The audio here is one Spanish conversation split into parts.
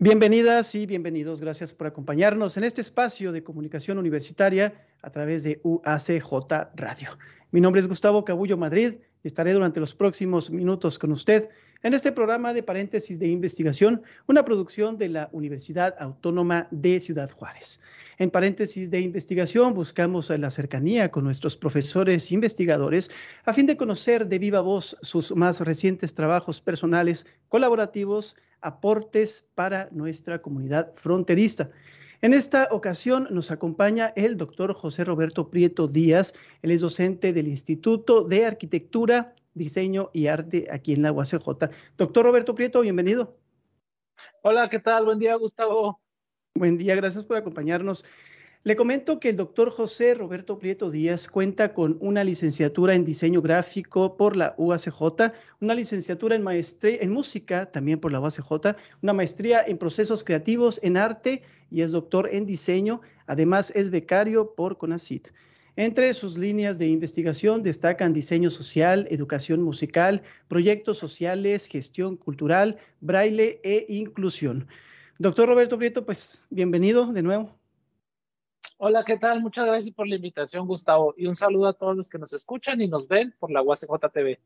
Bienvenidas y bienvenidos. Gracias por acompañarnos en este espacio de comunicación universitaria a través de UACJ Radio. Mi nombre es Gustavo Cabullo Madrid y estaré durante los próximos minutos con usted en este programa de paréntesis de investigación, una producción de la Universidad Autónoma de Ciudad Juárez. En paréntesis de investigación buscamos la cercanía con nuestros profesores e investigadores a fin de conocer de viva voz sus más recientes trabajos personales, colaborativos, aportes para nuestra comunidad fronteriza. En esta ocasión nos acompaña el doctor José Roberto Prieto Díaz. Él es docente del Instituto de Arquitectura, Diseño y Arte aquí en la UACJ. Doctor Roberto Prieto, bienvenido. Hola, ¿qué tal? Buen día, Gustavo. Buen día, gracias por acompañarnos. Le comento que el doctor José Roberto Prieto Díaz cuenta con una licenciatura en diseño gráfico por la UACJ, una licenciatura en maestría en música también por la UACJ, una maestría en procesos creativos en arte y es doctor en diseño. Además es becario por CONACIT. Entre sus líneas de investigación destacan diseño social, educación musical, proyectos sociales, gestión cultural, braille e inclusión. Doctor Roberto Prieto, pues bienvenido de nuevo. Hola, ¿qué tal? Muchas gracias por la invitación, Gustavo. Y un saludo a todos los que nos escuchan y nos ven por la UACJ TV.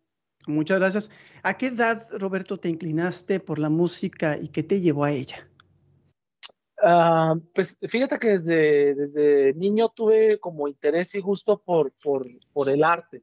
Muchas gracias. ¿A qué edad, Roberto, te inclinaste por la música y qué te llevó a ella? Uh, pues fíjate que desde, desde niño tuve como interés y gusto por, por, por el arte,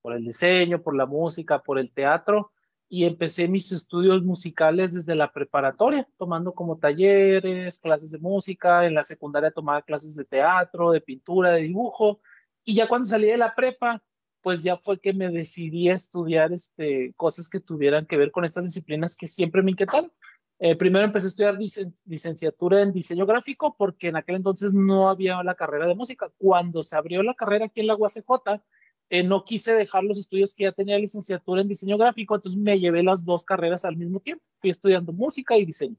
por el diseño, por la música, por el teatro y empecé mis estudios musicales desde la preparatoria, tomando como talleres, clases de música, en la secundaria tomaba clases de teatro, de pintura, de dibujo, y ya cuando salí de la prepa, pues ya fue que me decidí a estudiar este, cosas que tuvieran que ver con estas disciplinas que siempre me inquietaron. Eh, primero empecé a estudiar licenciatura en diseño gráfico porque en aquel entonces no había la carrera de música. Cuando se abrió la carrera aquí en la UACJ, eh, no quise dejar los estudios que ya tenía licenciatura en diseño gráfico, entonces me llevé las dos carreras al mismo tiempo. Fui estudiando música y diseño.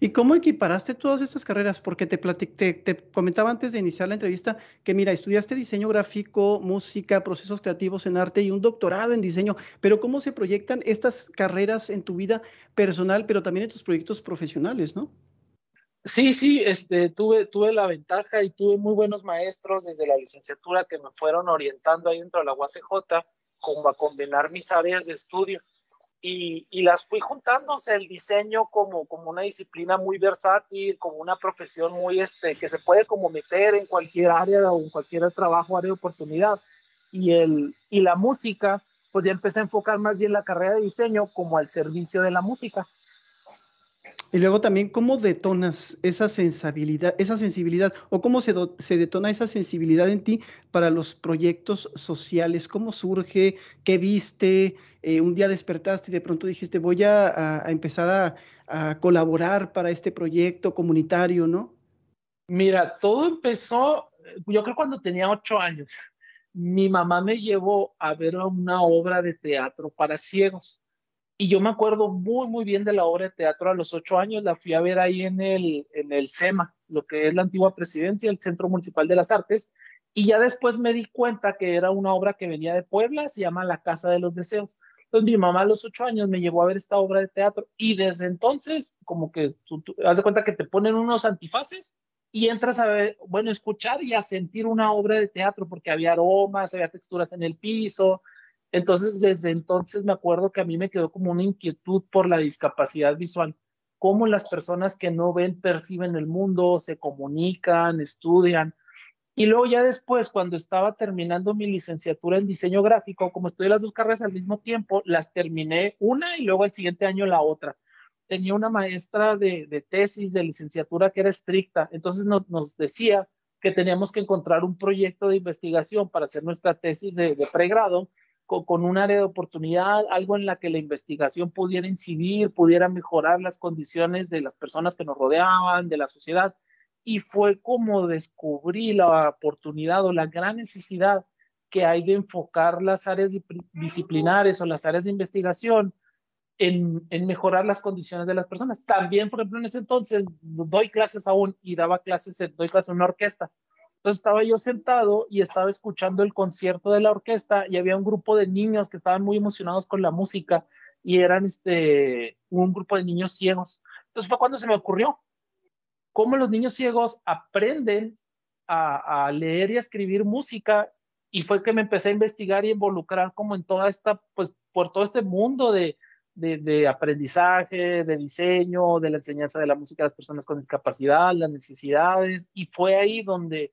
¿Y cómo equiparaste todas estas carreras? Porque te, te, comentaba antes de iniciar la entrevista que, mira, estudiaste diseño gráfico, música, procesos creativos en arte y un doctorado en diseño, pero ¿cómo se proyectan estas carreras en tu vida personal, pero también en tus proyectos profesionales, no? Sí, sí, este, tuve, tuve la ventaja y tuve muy buenos maestros desde la licenciatura que me fueron orientando ahí dentro de la UACJ como a combinar mis áreas de estudio y, y, las fui juntando, el diseño como, como una disciplina muy versátil, como una profesión muy, este, que se puede como meter en cualquier área o en cualquier trabajo, área de oportunidad. Y, el, y la música, pues ya empecé a enfocar más bien la carrera de diseño como al servicio de la música. Y luego también, ¿cómo detonas esa sensibilidad, esa sensibilidad o cómo se, se, detona esa sensibilidad en ti para los proyectos sociales? ¿Cómo surge? ¿Qué viste? Eh, un día despertaste y de pronto dijiste, voy a, a empezar a, a, colaborar para este proyecto comunitario, ¿no? Mira, todo empezó, yo creo cuando tenía ocho años. Mi mamá me llevó a ver una obra de teatro para ciegos y yo me acuerdo muy, muy bien de la obra de teatro a los ocho años, la fui a ver ahí en el, en el SEMA, lo que es la antigua presidencia, el Centro Municipal de las Artes, y ya después me di cuenta que era una obra que venía de Puebla, se llama La Casa de los Deseos. Entonces mi mamá a los ocho años me llevó a ver esta obra de teatro y desde entonces como que tú, haz de cuenta que te ponen unos antifaces y entras a ver, bueno, escuchar y a sentir una obra de teatro porque había aromas, había texturas en el piso, entonces, desde entonces me acuerdo que a mí me quedó como una inquietud por la discapacidad visual, cómo las personas que no ven perciben el mundo, se comunican, estudian. Y luego ya después, cuando estaba terminando mi licenciatura en diseño gráfico, como estudié las dos carreras al mismo tiempo, las terminé una y luego el siguiente año la otra. Tenía una maestra de, tesis de licenciatura que era estricta, entonces nos, decía que teníamos que encontrar un proyecto de investigación para hacer nuestra tesis de pregrado con, un área de oportunidad, algo en la que la investigación pudiera incidir, pudiera mejorar las condiciones de las personas que nos rodeaban, de la sociedad. y fue como descubrí la oportunidad o la gran necesidad que hay de enfocar las áreas disciplinares o las áreas de investigación en, en, mejorar las condiciones de las personas. También, por ejemplo, en ese entonces doy clases aún y daba clases, doy clases en una orquesta. Entonces estaba yo sentado y estaba escuchando el concierto de la orquesta y había un grupo de niños que estaban muy emocionados con la música y eran este, un grupo de niños ciegos. Entonces fue cuando se me ocurrió cómo los niños ciegos aprenden a, leer y a escribir música y fue que me empecé a investigar y involucrar como en toda esta, pues por todo este mundo de, de, de, aprendizaje, de diseño, de la enseñanza de la música a las personas con discapacidad, las necesidades, y fue ahí donde,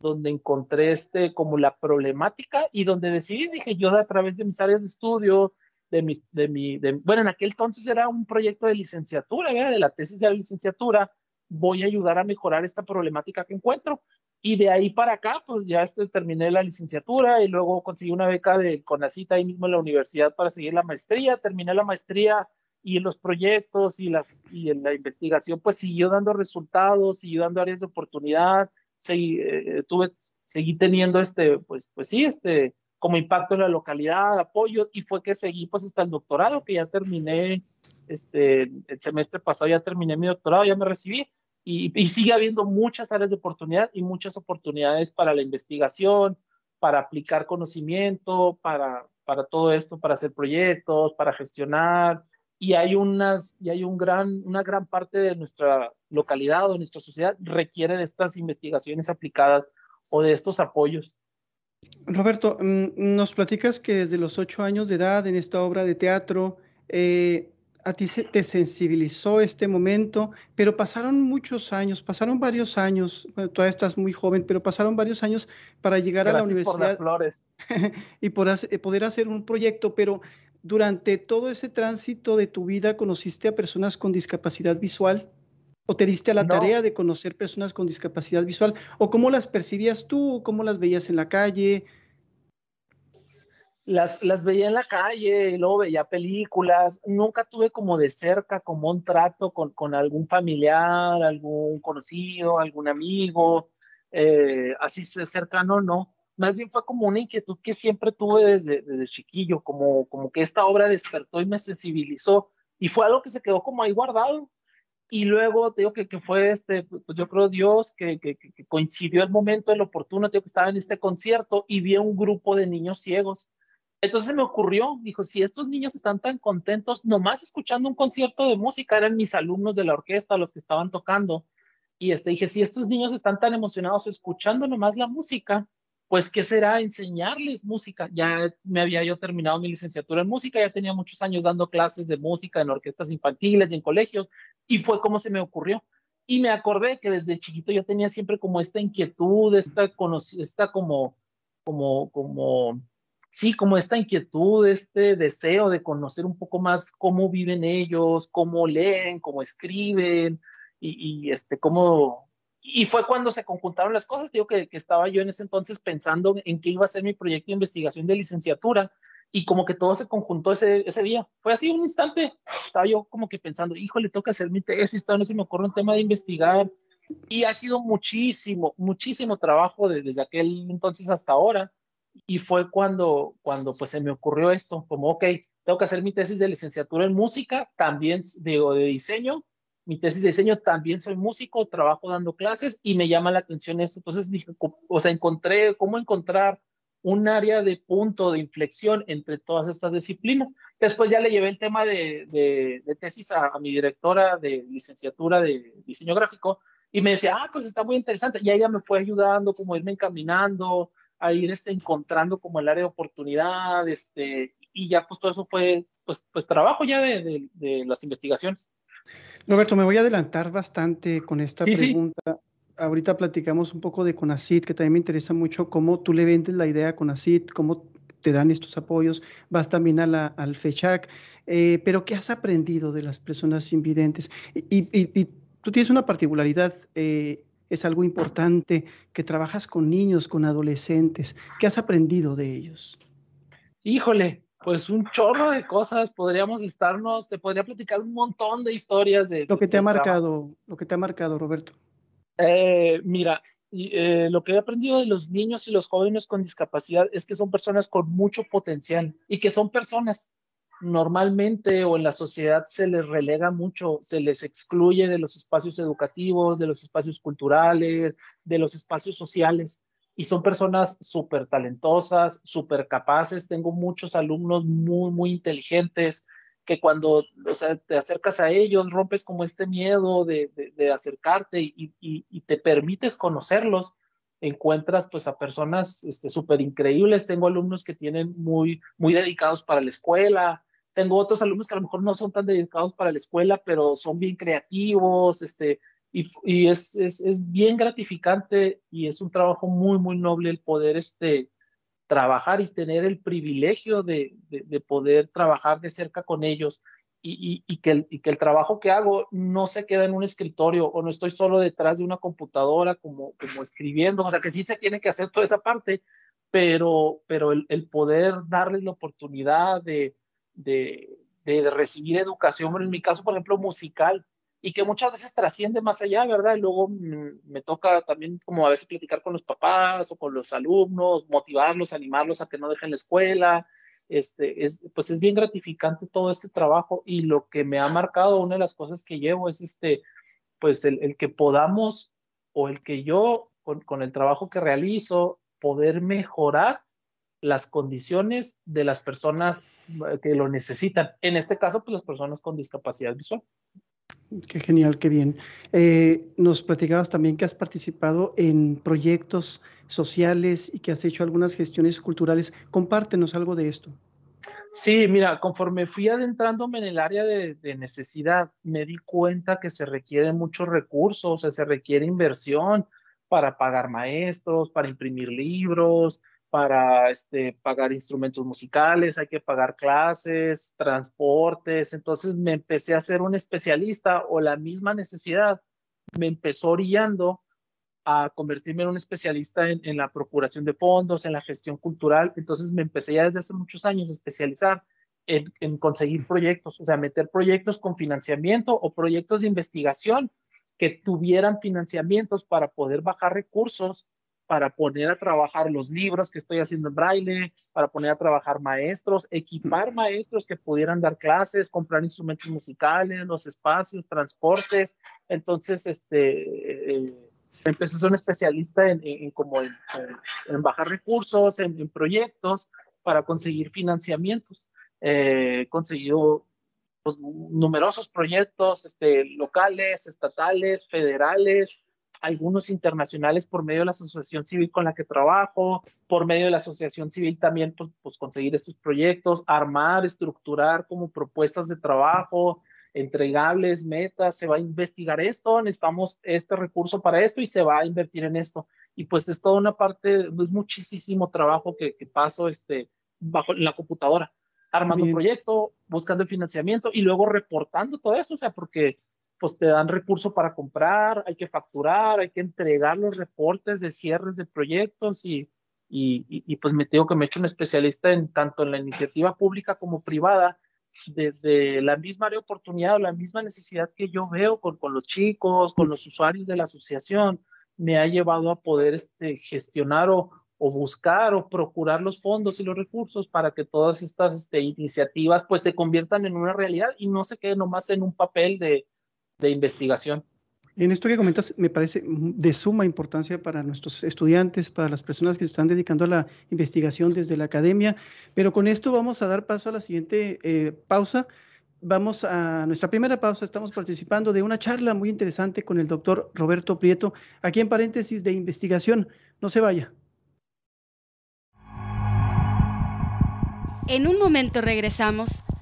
donde encontré este, como la problemática y donde decidí, dije yo a través de mis áreas de estudio, de mi, de mi bueno, en aquel entonces era un proyecto de licenciatura, de la tesis de la licenciatura, voy a ayudar a mejorar esta problemática que encuentro. Y de ahí para acá, pues ya este, terminé la licenciatura y luego conseguí una beca de CONACITA ahí mismo en la universidad para seguir la maestría. Terminé la maestría y los proyectos y, las, y en la investigación, pues siguió dando resultados, siguió dando áreas de oportunidad. Seguí, eh, tuve, seguí teniendo este, pues, pues sí, este, como impacto en la localidad, apoyo, y fue que seguí pues hasta el doctorado, que ya terminé, este, el semestre pasado ya terminé mi doctorado, ya me recibí, y, y, sigue habiendo muchas áreas de oportunidad y muchas oportunidades para la investigación, para aplicar conocimiento, para, para todo esto, para hacer proyectos, para gestionar, y hay unas, y hay un gran, una gran parte de nuestra localidad o de nuestra sociedad requiere de estas investigaciones aplicadas o de estos apoyos. Roberto, mm, nos platicas que desde los ocho años de edad en esta obra de teatro, eh, a ti se, te sensibilizó este momento, pero pasaron muchos años, pasaron varios años, bueno, todavía estás muy joven, pero pasaron varios años para llegar Gracias a la universidad por flores. y por hacer, poder hacer un proyecto, pero durante todo ese tránsito de tu vida conociste a personas con discapacidad visual. ¿O te diste a la no. tarea de conocer personas con discapacidad visual? ¿O cómo las percibías tú? ¿Cómo las veías en la calle? Las, las veía en la calle, luego veía películas. Nunca tuve como de cerca, como un trato con, con algún familiar, algún conocido, algún amigo, eh, así cercano, no. Más bien fue como una inquietud que siempre tuve desde, desde chiquillo, como, como que esta obra despertó y me sensibilizó. Y fue algo que se quedó como ahí guardado y luego te digo que, que fue este, pues yo creo Dios que, que, que, coincidió el momento, el oportuno, te digo que estaba en este concierto y vi a un grupo de niños ciegos. Entonces me ocurrió, dijo, si estos niños están tan contentos, nomás escuchando un concierto de música, eran mis alumnos de la orquesta los que estaban tocando, y este, dije, si estos niños están tan emocionados escuchando nomás la música, pues, ¿qué será enseñarles música? Ya me había yo terminado mi licenciatura en música, ya tenía muchos años dando clases de música en orquestas infantiles y en colegios, y fue como se me ocurrió. Y me acordé que desde chiquito yo tenía siempre como esta inquietud, esta, esta como, como, como, sí, como esta inquietud, este deseo de conocer un poco más cómo viven ellos, cómo leen, cómo escriben, y, y este, cómo, y fue cuando se conjuntaron las cosas, digo que, estaba yo en ese entonces pensando en qué iba a ser mi proyecto de investigación de licenciatura y como que todo se conjuntó ese, ese día. Fue así un instante, estaba yo como que pensando, híjole, tengo que hacer mi tesis, todavía no se me ocurre un tema de investigar. Y ha sido muchísimo, muchísimo trabajo de, desde aquel entonces hasta ahora. Y fue cuando, cuando pues se me ocurrió esto, como, ok, tengo que hacer mi tesis de licenciatura en música, también digo, de diseño, mi tesis de diseño, también soy músico, trabajo dando clases y me llama la atención eso. Entonces dije, o sea, encontré cómo encontrar un área de punto de inflexión entre todas estas disciplinas. Después ya le llevé el tema de, de, tesis a, mi directora de licenciatura de diseño gráfico y me decía, ah, pues está muy interesante. Y ella me fue ayudando, como irme encaminando, a ir este, encontrando como el área de oportunidad, este, y ya pues todo eso fue pues, pues trabajo ya de, de las investigaciones. Roberto, me voy a adelantar bastante con esta sí, pregunta. Sí. Ahorita platicamos un poco de CONACIT, que también me interesa mucho cómo tú le vendes la idea a CONACIT, cómo te dan estos apoyos, vas también a la, al FECHAC, eh, pero ¿qué has aprendido de las personas invidentes? Y, y, y tú tienes una particularidad, eh, es algo importante, que trabajas con niños, con adolescentes. ¿Qué has aprendido de ellos? Híjole, pues un chorro de cosas, podríamos estarnos, te podría platicar un montón de historias de... Lo que te ha marcado, lo que te ha marcado, Roberto. Eh, mira, eh, lo que he aprendido de los niños y los jóvenes con discapacidad es que son personas con mucho potencial y que son personas normalmente o en la sociedad se les relega mucho, se les excluye de los espacios educativos, de los espacios culturales, de los espacios sociales. Y son personas súper talentosas, súper capaces. Tengo muchos alumnos muy, muy inteligentes que cuando o sea, te acercas a ellos, rompes como este miedo de, de, acercarte y, y, te permites conocerlos, encuentras pues a personas súper este, increíbles. Tengo alumnos que tienen muy, muy dedicados para la escuela, tengo otros alumnos que a lo mejor no son tan dedicados para la escuela, pero son bien creativos, este, y, y es, es, es, bien gratificante y es un trabajo muy, muy noble el poder este, trabajar y tener el privilegio de, de, poder trabajar de cerca con ellos y, y, que el, y que el trabajo que hago no se queda en un escritorio o no estoy solo detrás de una computadora como, como escribiendo, o sea que sí se tiene que hacer toda esa parte, pero, pero el, el poder darles la oportunidad de, de, de, recibir educación, en mi caso, por ejemplo, musical, y que muchas veces trasciende más allá, ¿verdad? Y luego me toca también como a veces platicar con los papás o con los alumnos, motivarlos, animarlos a que no dejen la escuela. Este, es, pues es bien gratificante todo este trabajo y lo que me ha marcado, una de las cosas que llevo es este, pues el, el que podamos o el que yo con, con el trabajo que realizo, poder mejorar las condiciones de las personas eh, que lo necesitan. En este caso, pues las personas con discapacidad visual. Qué genial, qué bien. Eh, nos platicabas también que has participado en proyectos sociales y que has hecho algunas gestiones culturales. Compártenos algo de esto. Sí, mira, conforme fui adentrándome en el área de, de necesidad, me di cuenta que se requieren muchos recursos, o sea, se requiere inversión para pagar maestros, para imprimir libros, para este, pagar instrumentos musicales, hay que pagar clases, transportes. Entonces me empecé a ser un especialista o la misma necesidad me empezó orillando a convertirme en un especialista en, en, la procuración de fondos, en la gestión cultural. Entonces me empecé ya desde hace muchos años a especializar en, en conseguir proyectos, o sea, meter proyectos con financiamiento o proyectos de investigación que tuvieran financiamientos para poder bajar recursos para poner a trabajar los libros que estoy haciendo en braille, para poner a trabajar maestros, equipar maestros que pudieran dar clases, comprar instrumentos musicales, los espacios, transportes. Entonces, este, eh, empecé a ser un especialista en, como en, bajar recursos, en, proyectos para conseguir financiamientos. Eh, he conseguido pues, numerosos proyectos este, locales, estatales, federales, algunos internacionales por medio de la asociación civil con la que trabajo, por medio de la asociación civil también pues, pues, conseguir estos proyectos, armar, estructurar como propuestas de trabajo, entregables, metas, se va a investigar esto, necesitamos este recurso para esto y se va a invertir en esto. Y pues es toda una parte, es muchísimo trabajo que, que paso este, bajo la computadora, armando un proyecto, buscando el financiamiento y luego reportando todo eso, o sea, porque pues te dan recurso para comprar, hay que facturar, hay que entregar los reportes de cierres de proyectos y, y, y, pues me tengo que me he hecho un especialista en tanto en la iniciativa pública como privada, desde la misma área de oportunidad o la misma necesidad que yo veo con, con los chicos, con los usuarios de la asociación, me ha llevado a poder este, gestionar o, o buscar o procurar los fondos y los recursos para que todas estas este, iniciativas pues se conviertan en una realidad y no se queden nomás en un papel de, de investigación. En esto que comentas me parece de suma importancia para nuestros estudiantes, para las personas que se están dedicando a la investigación desde la academia, pero con esto vamos a dar paso a la siguiente eh, pausa. Vamos a nuestra primera pausa, estamos participando de una charla muy interesante con el doctor Roberto Prieto, aquí en paréntesis de investigación. No se vaya. En un momento regresamos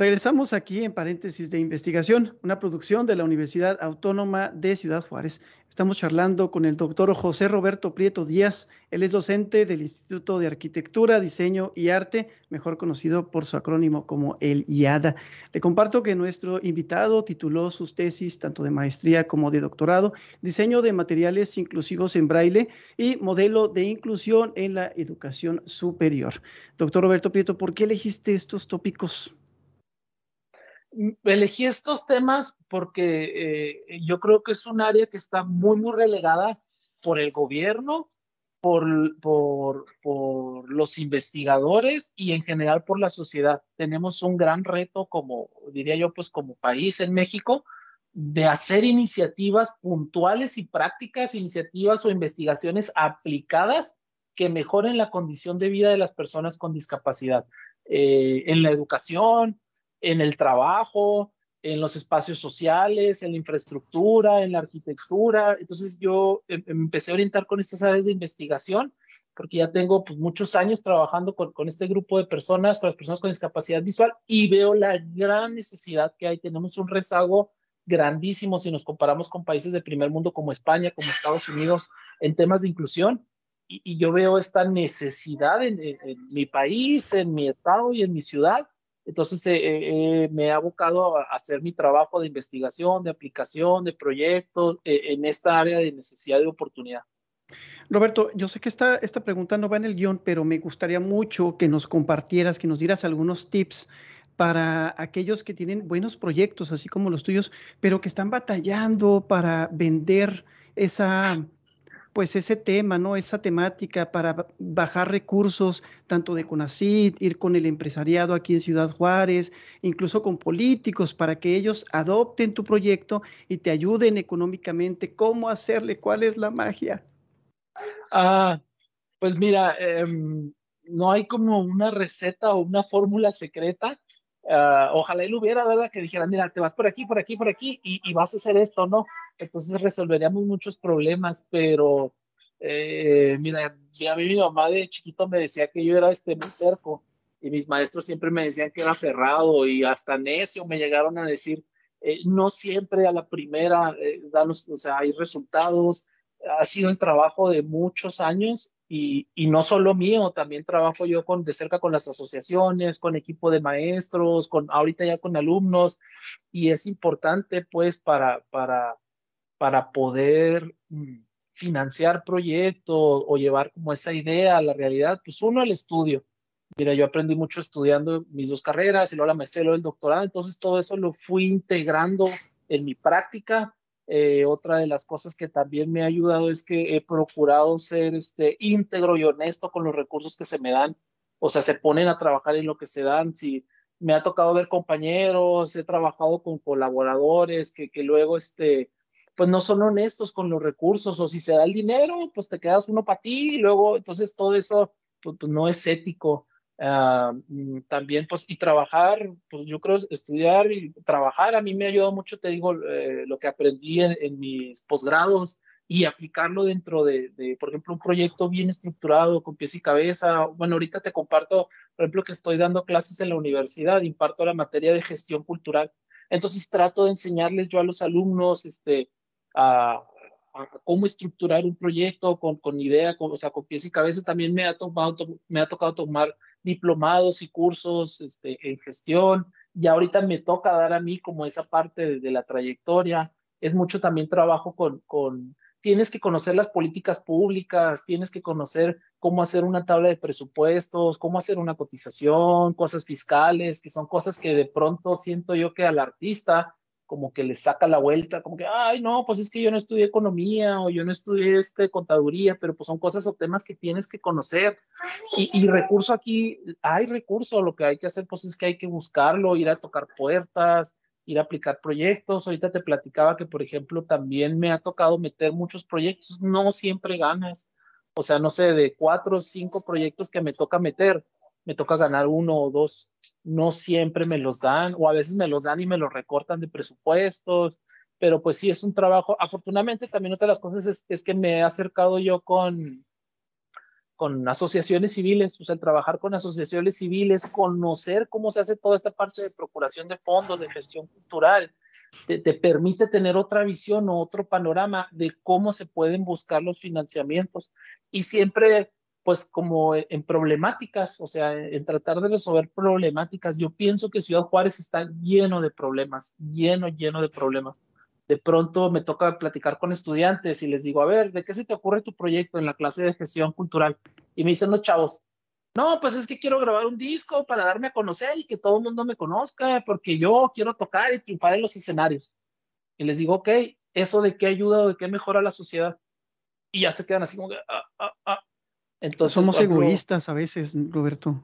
Regresamos aquí en paréntesis de investigación, una producción de la Universidad Autónoma de Ciudad Juárez. Estamos charlando con el doctor José Roberto Prieto Díaz. Él es docente del Instituto de Arquitectura, Diseño y Arte, mejor conocido por su acrónimo como el IADA. Le comparto que nuestro invitado tituló sus tesis tanto de maestría como de doctorado, Diseño de materiales inclusivos en braille y modelo de inclusión en la educación superior. Doctor Roberto Prieto, ¿por qué elegiste estos tópicos? Elegí estos temas porque eh, yo creo que es un área que está muy, muy relegada por el gobierno, por, por, por, los investigadores y en general por la sociedad. Tenemos un gran reto como, diría yo, pues como país en México, de hacer iniciativas puntuales y prácticas, iniciativas o investigaciones aplicadas que mejoren la condición de vida de las personas con discapacidad. Eh, en la educación, en el trabajo, en los espacios sociales, en la infraestructura, en la arquitectura. Entonces yo em, em, empecé a orientar con estas áreas de investigación porque ya tengo pues, muchos años trabajando con, este grupo de personas, con las personas con discapacidad visual y veo la gran necesidad que hay. Tenemos un rezago grandísimo si nos comparamos con países de primer mundo como España, como Estados Unidos, en temas de inclusión. Y, yo veo esta necesidad en mi país, en mi estado y en mi ciudad entonces eh, eh, me he abocado a hacer mi trabajo de investigación, de aplicación, de proyectos eh, en esta área de necesidad de oportunidad. Roberto, yo sé que esta, esta pregunta no va en el guion, pero me gustaría mucho que nos compartieras, que nos dieras algunos tips para aquellos que tienen buenos proyectos, así como los tuyos, pero que están batallando para vender esa, pues ese tema, ¿no? Esa temática para bajar recursos, tanto de CONACID, ir con el empresariado aquí en Ciudad Juárez, incluso con políticos, para que ellos adopten tu proyecto y te ayuden económicamente. ¿Cómo hacerle? ¿Cuál es la magia? Ah, pues mira, em, no hay como una receta o una fórmula secreta. Uh, ojalá él hubiera, ¿verdad? Que dijera, mira, te vas por aquí, por aquí, por aquí y, y vas a hacer esto, ¿no? Entonces resolveríamos muchos problemas, pero eh, mira, a mí mi mamá de chiquito me decía que yo era este muy cerco y mis maestros siempre me decían que era aferrado y hasta necio me llegaron a decir, eh, no siempre a la primera eh, o sea, hay resultados, ha sido el trabajo de muchos años y, no solo mío, también trabajo yo con, de cerca con las asociaciones, con equipo de maestros, con ahorita ya con alumnos, y es importante pues para, para, para poder mm, financiar proyectos o llevar como esa idea a la realidad, pues uno el estudio. Mira, yo aprendí mucho estudiando mis dos carreras y luego la maestría y luego el doctorado, entonces todo eso lo fui integrando en mi práctica eh, otra de las cosas que también me ha ayudado es que he procurado ser este, íntegro y honesto con los recursos que se me dan. O sea, se ponen a trabajar en lo que se dan. Si me ha tocado ver compañeros, he trabajado con colaboradores que, que luego, este, pues no son honestos con los recursos. O si se da el dinero, pues te quedas uno para ti y luego, entonces todo eso, pues, pues no es ético. Uh, también, pues, y trabajar, pues yo creo estudiar y trabajar a mí me ayudado mucho, te digo, eh, lo que aprendí en, en, mis posgrados y aplicarlo dentro de, de, por ejemplo, un proyecto bien estructurado, con pies y cabeza. Bueno, ahorita te comparto, por ejemplo, que estoy dando clases en la universidad, imparto la materia de gestión cultural. Entonces trato de enseñarles yo a los alumnos, este, a, cómo estructurar un proyecto con, con idea, con, o sea, con pies y cabeza. También me ha, tomado, me ha tocado tomar diplomados y cursos este, en gestión, y ahorita me toca dar a mí como esa parte de, de la trayectoria. Es mucho también trabajo con, con, tienes que conocer las políticas públicas, tienes que conocer cómo hacer una tabla de presupuestos, cómo hacer una cotización, cosas fiscales, que son cosas que de pronto siento yo que al artista como que le saca la vuelta, como que, ay, no, pues es que yo no estudié economía o yo no estudié este, contaduría, pero pues son cosas o temas que tienes que conocer. Y, y recurso aquí, hay recurso, lo que hay que hacer pues es que hay que buscarlo, ir a tocar puertas, ir a aplicar proyectos. Ahorita te platicaba que, por ejemplo, también me ha tocado meter muchos proyectos, no siempre ganas. O sea, no sé, de cuatro o cinco proyectos que me toca meter, me toca ganar uno o dos no siempre me los dan o a veces me los dan y me los recortan de presupuestos, pero pues sí es un trabajo. Afortunadamente también otra de las cosas es, es que me he acercado yo con, con asociaciones civiles, o sea, trabajar con asociaciones civiles, conocer cómo se hace toda esta parte de procuración de fondos, de gestión cultural, te, te, permite tener otra visión o otro panorama de cómo se pueden buscar los financiamientos. Y siempre, pues como en problemáticas, o sea, en tratar de resolver problemáticas, yo pienso que Ciudad Juárez está lleno de problemas, lleno, lleno de problemas de pronto me toca platicar con estudiantes y les digo, a ver, ¿de qué se te ocurre tu proyecto en la clase de gestión cultural? Y me dicen los chavos, no, pues es que quiero grabar un disco para darme a conocer y que todo el mundo me conozca, porque yo quiero tocar y triunfar en los escenarios. Y les digo, ok, ¿eso de qué ayuda o de qué mejora la sociedad? Y ya se quedan así como que, ah, ah, ah. Entonces, Somos egoístas a veces, Roberto.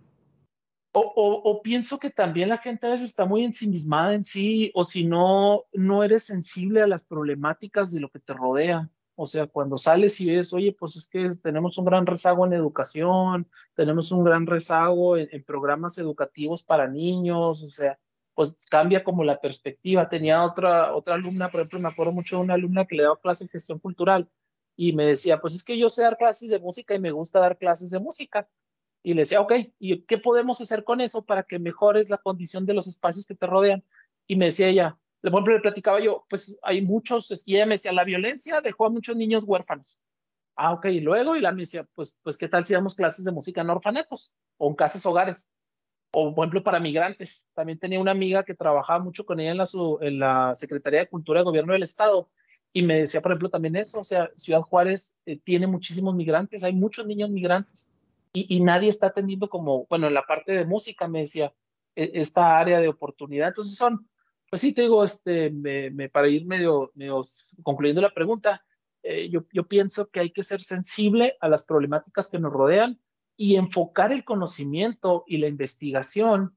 O, pienso que también la gente a veces está muy ensimismada en sí, o si no, no eres sensible a las problemáticas de lo que te rodea. O sea, cuando sales y ves, oye, pues es que tenemos un gran rezago en educación, tenemos un gran rezago en, programas educativos para niños, o sea, pues cambia como la perspectiva. Tenía otra, otra alumna, por ejemplo, me acuerdo mucho de una alumna que le daba clase de gestión cultural y me decía, pues es que yo sé dar clases de música y me gusta dar clases de música y le decía, ok, ¿y qué podemos hacer con eso para que mejores la condición de los espacios que te rodean? Y me decía ella, por ejemplo, le platicaba yo, pues hay muchos, y ella me decía, la violencia dejó a muchos niños huérfanos. Ah, ok, y luego, y la me decía, pues, pues, ¿qué tal si damos clases de música en orfanatos o en casas hogares? O, por ejemplo, para migrantes. También tenía una amiga que trabajaba mucho con ella en la, en la Secretaría de Cultura de Gobierno del Estado y me decía, por ejemplo, también eso, o sea, Ciudad Juárez eh, tiene muchísimos migrantes, hay muchos niños migrantes y, nadie está atendiendo como, bueno, en la parte de música me decía, e, esta área de oportunidad. Entonces son, pues sí, te digo, este, me, para ir medio, medio, concluyendo la pregunta, eh, yo, yo pienso que hay que ser sensible a las problemáticas que nos rodean y enfocar el conocimiento y la investigación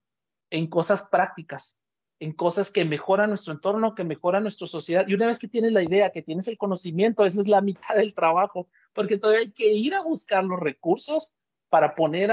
en cosas prácticas, en cosas que mejoran nuestro entorno, que mejoran nuestra sociedad. Y una vez que tienes la idea, que tienes el conocimiento, esa es la mitad del trabajo, porque todavía hay que ir a buscar los recursos para poner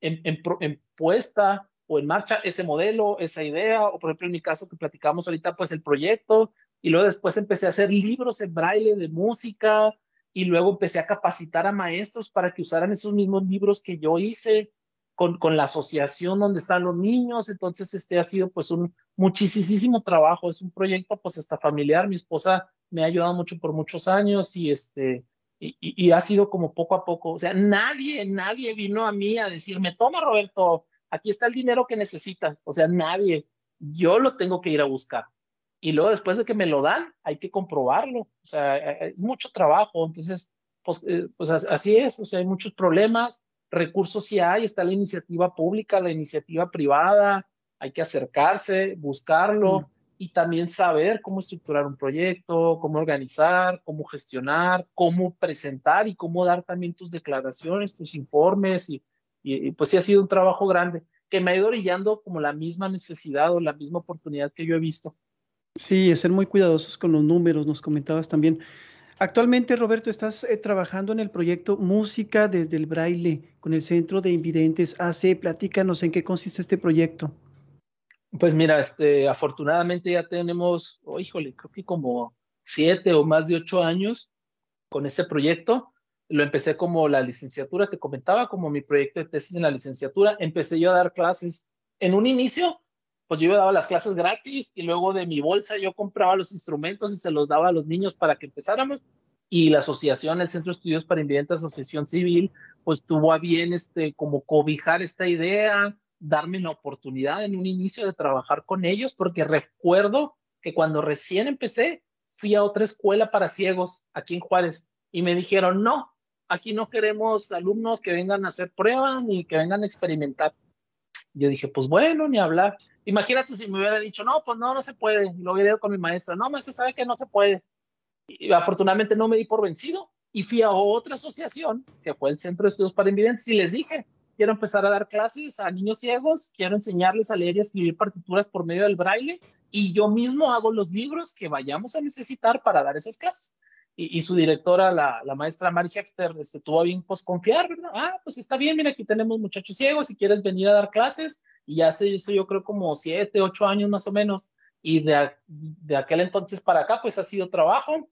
en, puesta o en marcha ese modelo, esa idea, o por ejemplo en mi caso que platicamos ahorita, pues el proyecto, y luego después empecé a hacer libros en braille de música, y luego empecé a capacitar a maestros para que usaran esos mismos libros que yo hice con, con la asociación donde están los niños, entonces este ha sido pues un muchísimo trabajo, es un proyecto pues hasta familiar, mi esposa me ha ayudado mucho por muchos años y este, y, ha sido como poco a poco, o sea, nadie, nadie vino a mí a decirme, toma Roberto, aquí está el dinero que necesitas, o sea, nadie, yo lo tengo que ir a buscar. Y luego después de que me lo dan, hay que comprobarlo, o sea, e, e, es mucho trabajo, entonces, pues, eh, pues así es, o sea, hay muchos problemas, recursos sí hay, está la iniciativa pública, la iniciativa privada, hay que acercarse, buscarlo. Mm y también saber cómo estructurar un proyecto, cómo organizar, cómo gestionar, cómo presentar y cómo dar también tus declaraciones, tus informes y, y, pues sí ha sido un trabajo grande que me ha ido brillando como la misma necesidad o la misma oportunidad que yo he visto. Sí, ser muy cuidadosos con los números, nos comentabas también. Actualmente, Roberto, estás eh, trabajando en el proyecto Música desde el Braille con el Centro de Invidentes AC. Platícanos en qué consiste este proyecto. Pues mira, este, afortunadamente ya tenemos, oh, híjole, creo que como siete o más de ocho años con este proyecto. Lo empecé como la licenciatura, te comentaba, como mi proyecto de tesis en la licenciatura. Empecé yo a dar clases. En un inicio, pues yo daba las clases gratis y luego de mi bolsa yo compraba los instrumentos y se los daba a los niños para que empezáramos. Y la asociación, el Centro de Estudios para Invidentes, Asociación Civil, pues tuvo a bien este, como cobijar esta idea, darme la oportunidad en un inicio de trabajar con ellos, porque recuerdo que cuando recién empecé, fui a otra escuela para ciegos aquí en Juárez y me dijeron, no, aquí no queremos alumnos que vengan a hacer pruebas ni que vengan a experimentar. Yo dije, pues bueno, ni hablar. Imagínate si me hubiera dicho, no, pues no, no se puede. Y lo hubiera ido con mi maestra, no, maestra, sabe que no se puede. Y afortunadamente no me di por vencido y fui a otra asociación, que fue el Centro de Estudios para Invidentes, y les dije, quiero empezar a dar clases a niños ciegos, quiero enseñarles a leer y escribir partituras por medio del braille y yo mismo hago los libros que vayamos a necesitar para dar esas clases. Y, su directora, la, la, maestra Mary Hefter, este, tuvo bien pues confiar, ¿verdad? Ah, pues está bien, mira, aquí tenemos muchachos ciegos, si quieres venir a dar clases, y sé, eso yo creo como siete, ocho años más o menos, y de, de aquel entonces para acá, pues ha sido trabajo.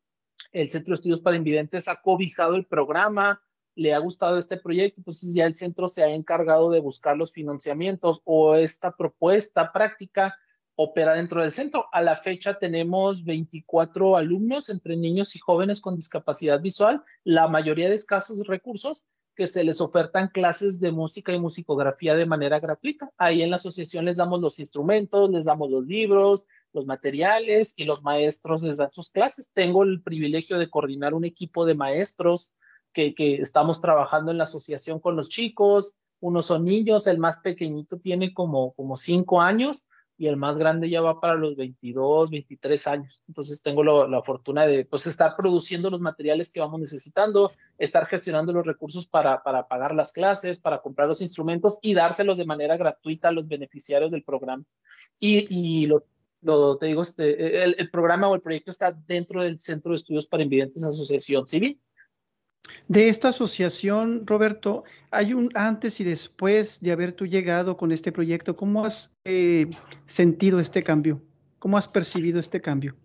El Centro de Estudios para Invidentes ha cobijado el programa, le ha gustado este proyecto, entonces ya el centro se ha encargado de buscar los financiamientos o esta propuesta práctica opera dentro del centro. A la fecha tenemos 24 alumnos entre niños y jóvenes con discapacidad visual, la mayoría de escasos recursos que se les ofertan clases de música y musicografía de manera gratuita. Ahí en la asociación les damos los instrumentos, les damos los libros, los materiales y los maestros les dan sus clases. Tengo el privilegio de coordinar un equipo de maestros que, que estamos trabajando en la asociación con los chicos. Unos son niños, el más pequeñito tiene como, como cinco años y el más grande ya va para los 22, 23 años. Entonces tengo la fortuna de pues, estar produciendo los materiales que vamos necesitando, estar gestionando los recursos para, para pagar las clases, para comprar los instrumentos y dárselos de manera gratuita a los beneficiarios del programa. Y, y lo, lo, te digo, este, el, el, programa o el proyecto está dentro del Centro de Estudios para Invidentes Asociación Civil. De esta asociación, Roberto, ¿hay un antes y después de haber tú llegado con este proyecto? ¿Cómo has eh, sentido este cambio? ¿Cómo has percibido este cambio?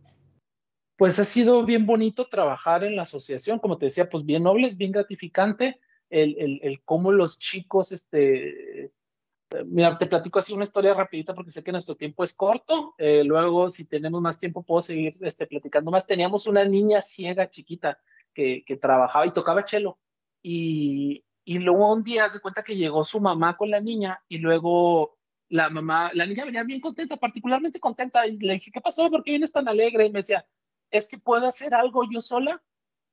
Pues ha sido bien bonito trabajar en la asociación, como te decía, pues bien noble, es bien gratificante el, el, el cómo los chicos, este, mira, te platico así una historia rapidita porque sé que nuestro tiempo es corto, eh, luego si tenemos más tiempo puedo seguir este, platicando más. Teníamos una niña ciega chiquita, que, trabajaba y tocaba chelo. Y, y luego un día se cuenta que llegó su mamá con la niña y luego la mamá, la niña venía bien contenta, particularmente contenta. Y le dije, ¿qué pasó? ¿Por qué vienes tan alegre? Y me decía, es que puedo hacer algo yo sola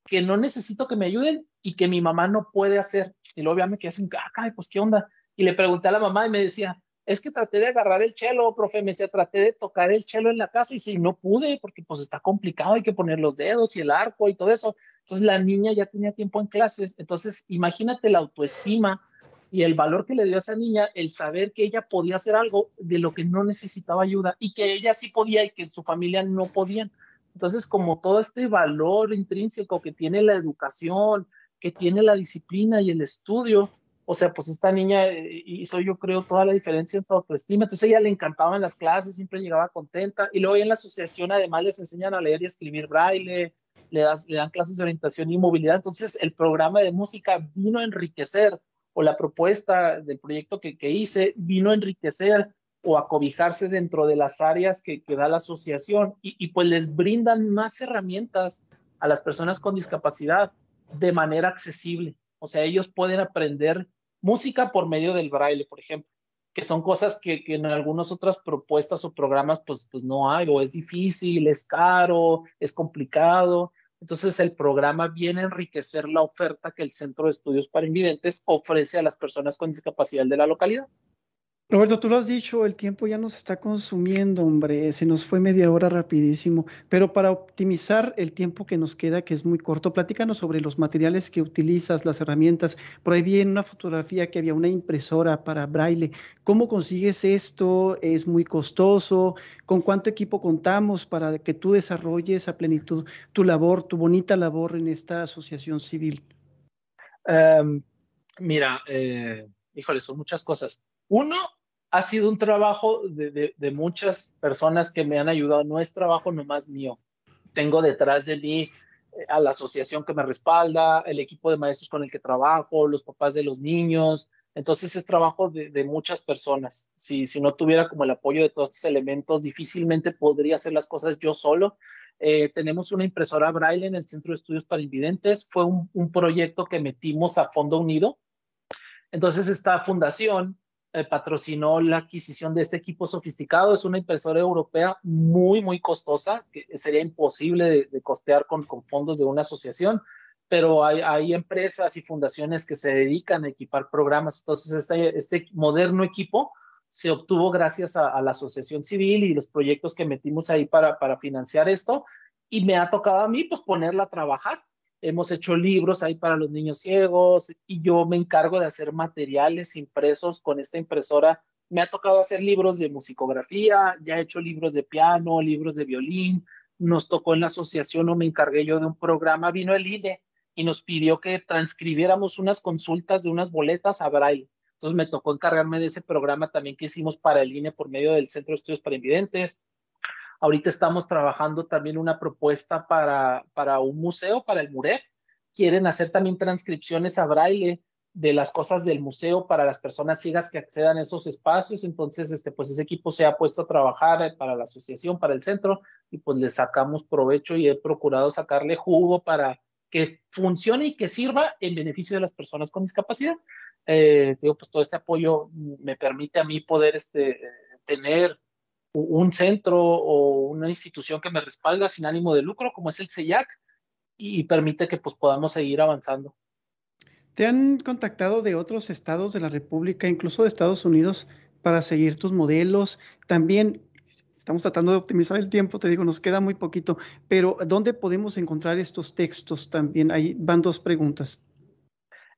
que no necesito que me ayuden y que mi mamá no puede hacer. Y luego ya me quedé así, ah, pues qué onda. Y le pregunté a la mamá y me decía, es que traté de agarrar el chelo, profe, me decía, traté de tocar el chelo en la casa y si no pude, porque pues está complicado, hay que poner los dedos y el arco y todo eso. Entonces la niña ya tenía tiempo en clases, entonces imagínate la autoestima y el valor que le dio a esa niña, el saber que ella podía hacer algo de lo que no necesitaba ayuda y que ella sí podía y que su familia no podían. Entonces, como todo este valor intrínseco que tiene la educación, que tiene la disciplina y el estudio, o sea, pues esta niña eh, hizo yo creo toda la diferencia en su autoestima, entonces ella le encantaba en las clases, siempre llegaba contenta. Y luego en la asociación además les enseñan a leer y escribir braille, le, dan clases de orientación y movilidad, entonces el programa de música vino a enriquecer o la propuesta del proyecto que, que hice vino a enriquecer o a cobijarse dentro de las áreas que, que da la asociación. Y pues les brindan más herramientas a las personas con discapacidad de manera accesible. O sea, ellos pueden aprender música por medio del braille, por ejemplo, que son cosas que, en algunas otras propuestas o programas pues, pues no hay, o es difícil, es caro, es complicado. Entonces el programa viene a enriquecer la oferta que el Centro de Estudios para Invidentes ofrece a las personas con discapacidad de la localidad. Roberto, tú lo has dicho, el tiempo ya nos está consumiendo, hombre, se nos fue media hora rapidísimo, pero para optimizar el tiempo que nos queda, que es muy corto, platícanos sobre los materiales que utilizas, las herramientas. Por ahí vi en una fotografía que había una impresora para braille. ¿Cómo consigues esto? ¿Es muy costoso? ¿Con cuánto equipo contamos para que tú desarrolles a plenitud tu labor, tu bonita labor en esta asociación civil? Um, mira, eh, híjole, son muchas cosas. Uno, ha sido un trabajo de, de, muchas personas que me han ayudado, no es trabajo nomás mío. Tengo detrás de mí eh, a la asociación que me respalda, el equipo de maestros con el que trabajo, los papás de los niños. Entonces es trabajo de, de muchas personas. Si, si, no tuviera como el apoyo de todos estos elementos, difícilmente podría hacer las cosas yo solo. Eh, tenemos una impresora braille en el Centro de Estudios para Invidentes. Fue un, un proyecto que metimos a Fondo Unido. Entonces esta fundación eh, patrocinó la adquisición de este equipo sofisticado. Es una impresora europea muy, muy costosa, que sería imposible de, costear con, fondos de una asociación, pero hay, empresas y fundaciones que se dedican a equipar programas. Entonces, este, este moderno equipo se obtuvo gracias a, a, la asociación civil y los proyectos que metimos ahí para, para financiar esto. Y me ha tocado a mí, pues, ponerla a trabajar hemos hecho libros ahí para los niños ciegos y yo me encargo de hacer materiales impresos con esta impresora. Me ha tocado hacer libros de musicografía, ya he hecho libros de piano, libros de violín. Nos tocó en la asociación o me encargué yo de un programa, vino el INE y nos pidió que transcribiéramos unas consultas de unas boletas a braille. Entonces me tocó encargarme de ese programa también que hicimos para el INE por medio del Centro de Estudios para Invidentes. Ahorita estamos trabajando también una propuesta para, para un museo, para el MUREF, quieren hacer también transcripciones a braille de las cosas del museo para las personas ciegas que accedan a esos espacios. Entonces, este, pues ese equipo se ha puesto a trabajar para la asociación, para el centro, y pues le sacamos provecho y he procurado sacarle jugo para que funcione y que sirva en beneficio de las personas con discapacidad. Eh, digo, pues todo este apoyo me permite a mí poder este, tener un centro o una institución que me respalda sin ánimo de lucro, como es el CEIAC, y permite que pues podamos seguir avanzando. ¿Te han contactado de otros estados de la República, incluso de Estados Unidos, para seguir tus modelos? También estamos tratando de optimizar el tiempo, te digo, nos queda muy poquito, pero ¿dónde podemos encontrar estos textos también? Ahí van dos preguntas.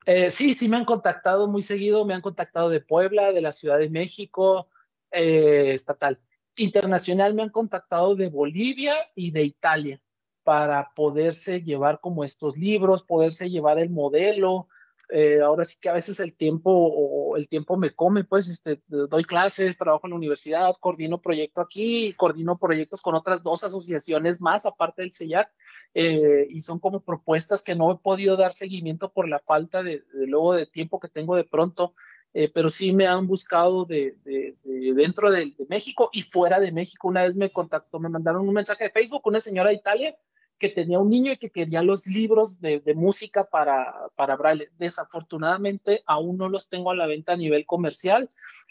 Eh, sí, sí me han contactado muy seguido, me han contactado de Puebla, de la Ciudad de México, eh, estatal. Internacional me han contactado de Bolivia y de Italia para poderse llevar como estos libros, poderse llevar el modelo, eh, ahora sí que a veces el tiempo o el tiempo me come, pues este, doy clases, trabajo en la universidad, coordino proyecto aquí, coordino proyectos con otras dos asociaciones más aparte del CELLAC eh, y son como propuestas que no he podido dar seguimiento por la falta de, luego de tiempo que tengo de pronto, eh, pero sí me han buscado de, de, dentro de, México y fuera de México. Una vez me contactó, me mandaron un mensaje de Facebook, una señora de Italia que tenía un niño y que quería los libros de, música para, para Braille. Desafortunadamente, aún no los tengo a la venta a nivel comercial.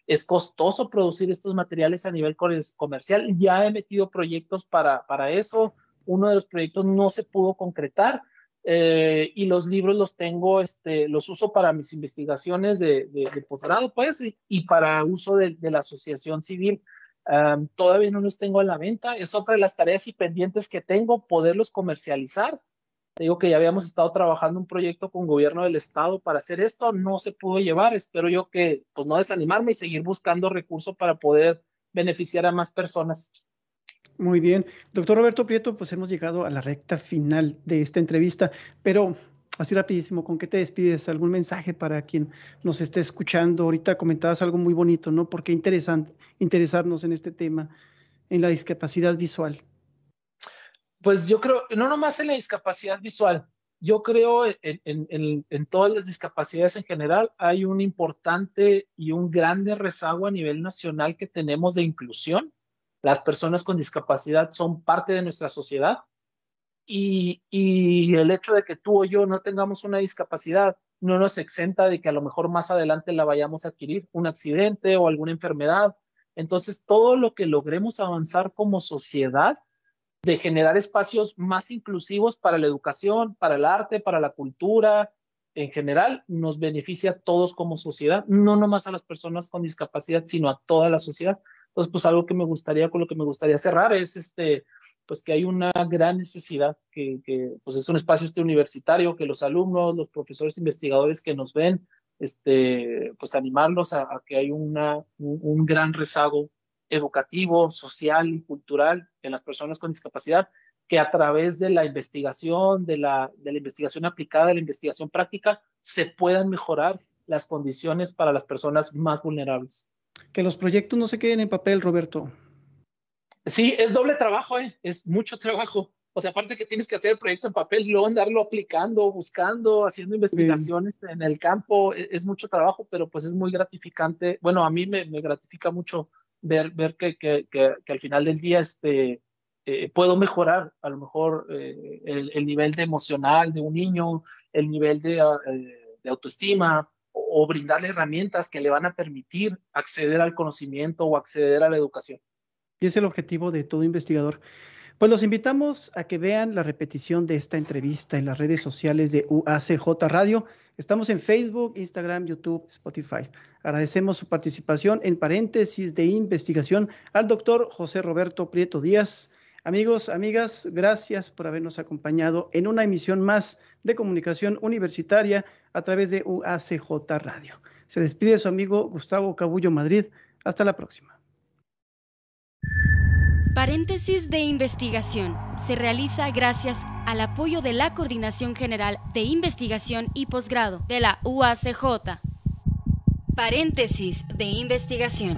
Es costoso producir estos materiales a nivel comercial. Ya he metido proyectos para, para eso. Uno de los proyectos no se pudo concretar. Eh, y los libros los tengo, este, los uso para mis investigaciones de, de, posgrado, pues, y, y, para uso de, de la asociación civil todavía no los tengo a la venta. Es otra de las tareas y pendientes que tengo, poderlos comercializar. Te digo que ya habíamos estado trabajando un proyecto con gobierno del estado para hacer esto, no se pudo llevar. Espero yo que, pues, no desanimarme y seguir buscando recursos para poder beneficiar a más personas. Muy bien. Doctor Roberto Prieto, pues hemos llegado a la recta final de esta entrevista, pero así rapidísimo, ¿con qué te despides? ¿Algún mensaje para quien nos esté escuchando? Ahorita comentabas algo muy bonito, ¿no? ¿Por qué interesante interesarnos en este tema, en la discapacidad visual? Pues yo creo, no nomás en la discapacidad visual, yo creo en, en, todas las discapacidades en general hay un importante y un grande rezago a nivel nacional que tenemos de inclusión. Las personas con discapacidad son parte de nuestra sociedad y, el hecho de que tú o yo no tengamos una discapacidad no nos exenta de que a lo mejor más adelante la vayamos a adquirir, un accidente o alguna enfermedad. Entonces, todo lo que logremos avanzar como sociedad, de generar espacios más inclusivos para la educación, para el arte, para la cultura, en general, nos beneficia a todos como sociedad, no nomás a las personas con discapacidad, sino a toda la sociedad. Entonces, pues algo que me gustaría, con lo que me gustaría cerrar es este, pues que hay una gran necesidad, que, pues es un espacio este universitario, que los alumnos, los profesores investigadores que nos ven, este, pues animarlos a, que hay una, un, gran rezago educativo, social y cultural en las personas con discapacidad, que a través de la investigación, de la, de la investigación aplicada, de la investigación práctica, se puedan mejorar las condiciones para las personas más vulnerables. Que los proyectos no se queden en papel, Roberto, Sí, es doble trabajo, ¿eh? es mucho trabajo. O sea, aparte que tienes que hacer el proyecto en papel, luego andarlo aplicando, buscando, haciendo investigaciones en el campo, e, es, mucho trabajo, pero pues es muy gratificante. Bueno, a mí me, gratifica mucho ver, ver que, que, que, al final del día este, eh, puedo mejorar a lo mejor eh, el, nivel de emocional de un niño, el nivel de, eh, de autoestima o brindarle herramientas que le van a permitir acceder al conocimiento o acceder a la educación y es el objetivo de todo investigador. Pues los invitamos a que vean la repetición de esta entrevista en las redes sociales de UACJ Radio. Estamos en Facebook, Instagram, YouTube, Spotify. Agradecemos su participación en paréntesis de investigación al doctor José Roberto Prieto Díaz. Amigos, amigas, gracias por habernos acompañado en una emisión más de comunicación universitaria a través de UACJ Radio. Se despide su amigo Gustavo Cabullo Madrid. Hasta la próxima. Paréntesis de investigación. Se realiza gracias al apoyo de la Coordinación General de Investigación y Posgrado de la UACJ. Paréntesis de investigación.